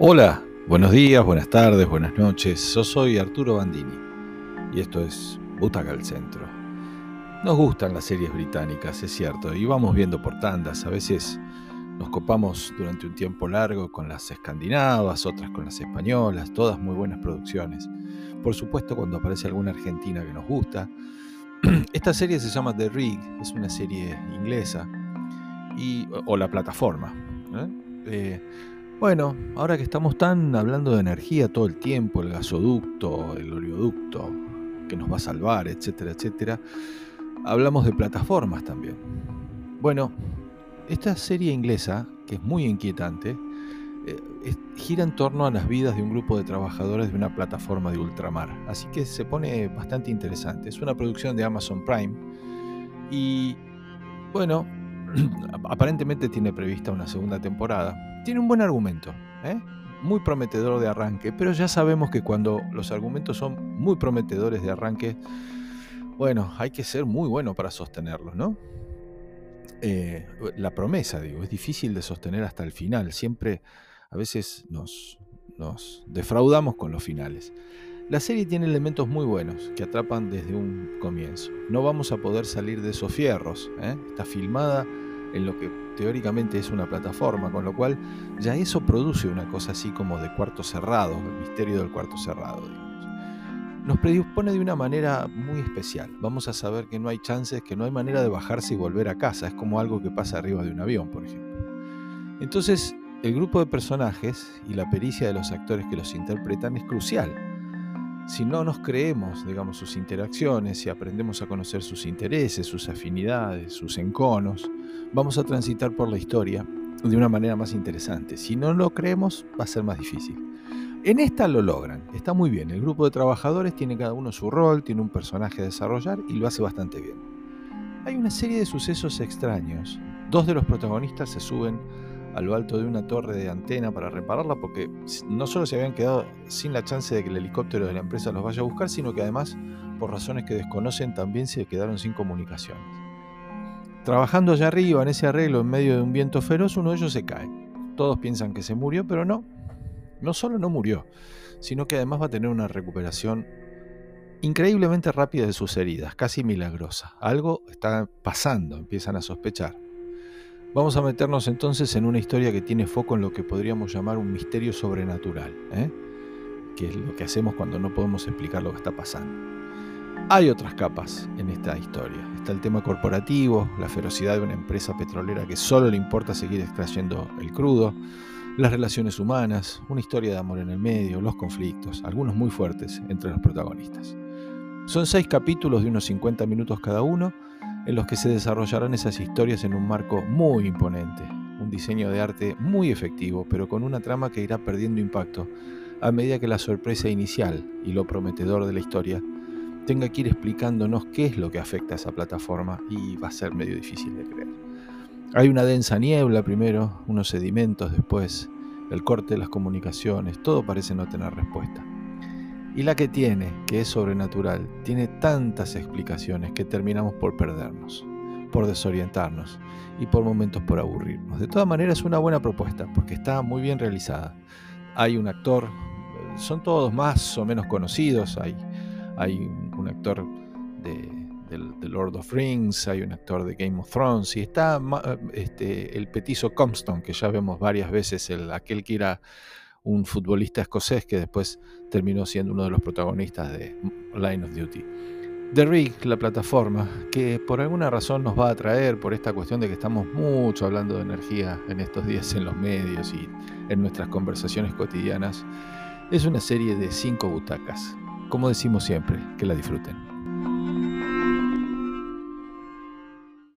Hola, buenos días, buenas tardes, buenas noches. Yo soy Arturo Bandini y esto es Butaca al Centro. Nos gustan las series británicas, es cierto, y vamos viendo por tandas. A veces nos copamos durante un tiempo largo con las escandinavas, otras con las españolas, todas muy buenas producciones. Por supuesto, cuando aparece alguna argentina que nos gusta. Esta serie se llama The Rig, es una serie inglesa, y, o la plataforma. ¿eh? Eh, bueno, ahora que estamos tan hablando de energía todo el tiempo, el gasoducto, el oleoducto que nos va a salvar, etcétera, etcétera, hablamos de plataformas también. Bueno, esta serie inglesa, que es muy inquietante, eh, gira en torno a las vidas de un grupo de trabajadores de una plataforma de ultramar. Así que se pone bastante interesante. Es una producción de Amazon Prime y, bueno, aparentemente tiene prevista una segunda temporada tiene un buen argumento, ¿eh? muy prometedor de arranque, pero ya sabemos que cuando los argumentos son muy prometedores de arranque, bueno, hay que ser muy bueno para sostenerlos, ¿no? Eh, la promesa, digo, es difícil de sostener hasta el final. Siempre, a veces nos, defraudamos con los finales. La serie tiene elementos muy buenos que atrapan desde un comienzo. No vamos a poder salir de esos fierros. ¿eh? Está filmada en lo que teóricamente es una plataforma, con lo cual ya eso produce una cosa así como de cuarto cerrado, el misterio del cuarto cerrado. Nos predispone de una manera muy especial. Vamos a saber que no hay chances, que no hay manera de bajarse y volver a casa. Es como algo que pasa arriba de un avión, por ejemplo. Entonces, el grupo de personajes y la pericia de los actores que los interpretan es crucial si no nos creemos, digamos, sus interacciones, si aprendemos a conocer sus intereses, sus afinidades, sus enconos, vamos a transitar por la historia de una manera más interesante. Si no lo creemos, va a ser más difícil. En esta lo logran, está muy bien. El grupo de trabajadores tiene cada uno su rol, tiene un personaje a desarrollar y lo hace bastante bien. Hay una serie de sucesos extraños. Dos de los protagonistas se suben a lo alto de una torre de antena para repararla porque no solo se habían quedado sin la chance de que el helicóptero de la empresa los vaya a buscar, sino que además, por razones que desconocen, también se quedaron sin comunicaciones. Trabajando allá arriba en ese arreglo en medio de un viento feroz, uno de ellos se cae. Todos piensan que se murió, pero no. No solo no murió, sino que además va a tener una recuperación increíblemente rápida de sus heridas, casi milagrosa. Algo está pasando, empiezan a sospechar. Vamos a meternos entonces en una historia que tiene foco en lo que podríamos llamar un misterio sobrenatural, ¿eh? que es lo que hacemos cuando no podemos explicar lo que está pasando. Hay otras capas en esta historia. Está el tema corporativo, la ferocidad de una empresa petrolera que solo le importa seguir extrayendo el crudo, las relaciones humanas, una historia de amor en el medio, los conflictos, algunos muy fuertes entre los protagonistas. Son seis capítulos de unos 50 minutos cada uno en los que se desarrollarán esas historias en un marco muy imponente, un diseño de arte muy efectivo, pero con una trama que irá perdiendo impacto a medida que la sorpresa inicial y lo prometedor de la historia tenga que ir explicándonos qué es lo que afecta a esa plataforma y va a ser medio difícil de creer. Hay una densa niebla primero, unos sedimentos después, el corte de las comunicaciones, todo parece no tener respuesta. Y la que tiene, que es sobrenatural, tiene tantas explicaciones que terminamos por perdernos, por desorientarnos y por momentos por aburrirnos. De todas maneras es una buena propuesta porque está muy bien realizada. Hay un actor, son todos más o menos conocidos, hay, hay un actor de, Lord of Rings, hay un actor de Game of Thrones y está este, el petizo Comston que ya vemos varias veces, el, aquel que era un futbolista escocés que después terminó siendo uno de los protagonistas de Line of Duty. The Rig, la plataforma, que por alguna razón nos va a atraer por esta cuestión de que estamos mucho hablando de energía en estos días en los medios y en nuestras conversaciones cotidianas, es una serie de cinco butacas. Como decimos siempre, que la disfruten.